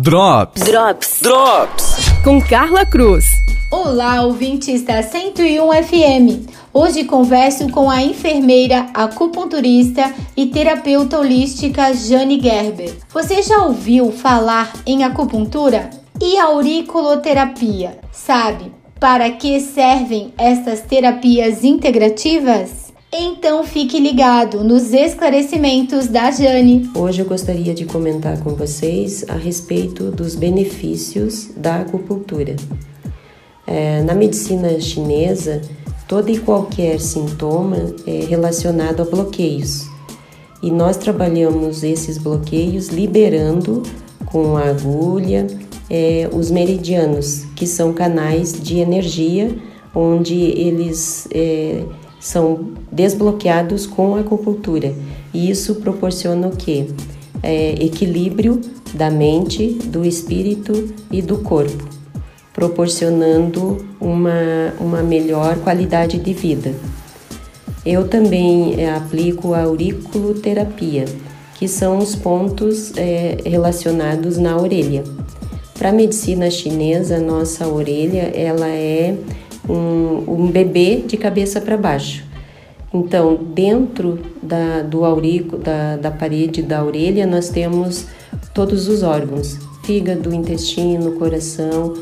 Drops. Drops. Drops. Com Carla Cruz. Olá, ouvintes da 101 FM. Hoje converso com a enfermeira, acupunturista e terapeuta holística Jane Gerber. Você já ouviu falar em acupuntura? E auriculoterapia? Sabe para que servem estas terapias integrativas? Então fique ligado nos esclarecimentos da Jane. Hoje eu gostaria de comentar com vocês a respeito dos benefícios da acupuntura. É, na medicina chinesa, todo e qualquer sintoma é relacionado a bloqueios. E nós trabalhamos esses bloqueios liberando com a agulha é, os meridianos, que são canais de energia onde eles é, são desbloqueados com a acupuntura. E isso proporciona o quê? É, equilíbrio da mente, do espírito e do corpo, proporcionando uma, uma melhor qualidade de vida. Eu também é, aplico a auriculoterapia, que são os pontos é, relacionados na orelha. Para a medicina chinesa, nossa orelha ela é um, um bebê de cabeça para baixo. Então, dentro da, do aurico, da, da parede da orelha, nós temos todos os órgãos: fígado, intestino, coração.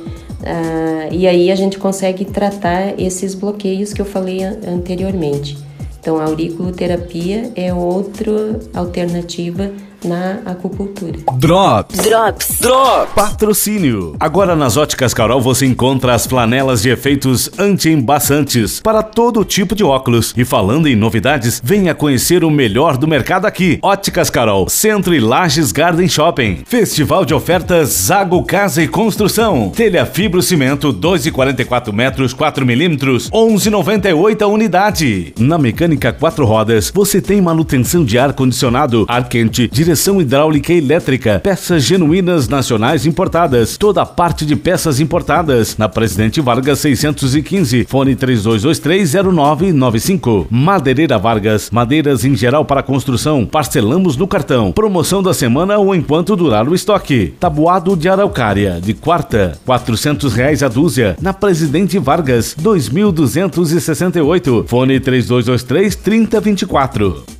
Ah, e aí a gente consegue tratar esses bloqueios que eu falei anteriormente. Então, a auriculoterapia é outra alternativa na acupuntura. Drops. Drops. Drops. Patrocínio. Agora nas Óticas Carol você encontra as flanelas de efeitos anti-embaçantes para todo tipo de óculos. E falando em novidades, venha conhecer o melhor do mercado aqui. Óticas Carol, Centro e Lages Garden Shopping. Festival de ofertas Zago Casa e Construção. Telha Fibro Cimento 2,44 metros 4 milímetros 11,98 a unidade. Na mecânica quatro rodas você tem manutenção de ar condicionado, ar quente, direção direção hidráulica e elétrica, peças genuínas nacionais importadas, toda a parte de peças importadas. Na Presidente Vargas 615, fone 32230995. Madeireira Vargas, madeiras em geral para construção, parcelamos no cartão. Promoção da semana ou enquanto durar o estoque. Tabuado de araucária, de quarta, quatrocentos reais a dúzia. Na Presidente Vargas 2268, fone 3223 3024.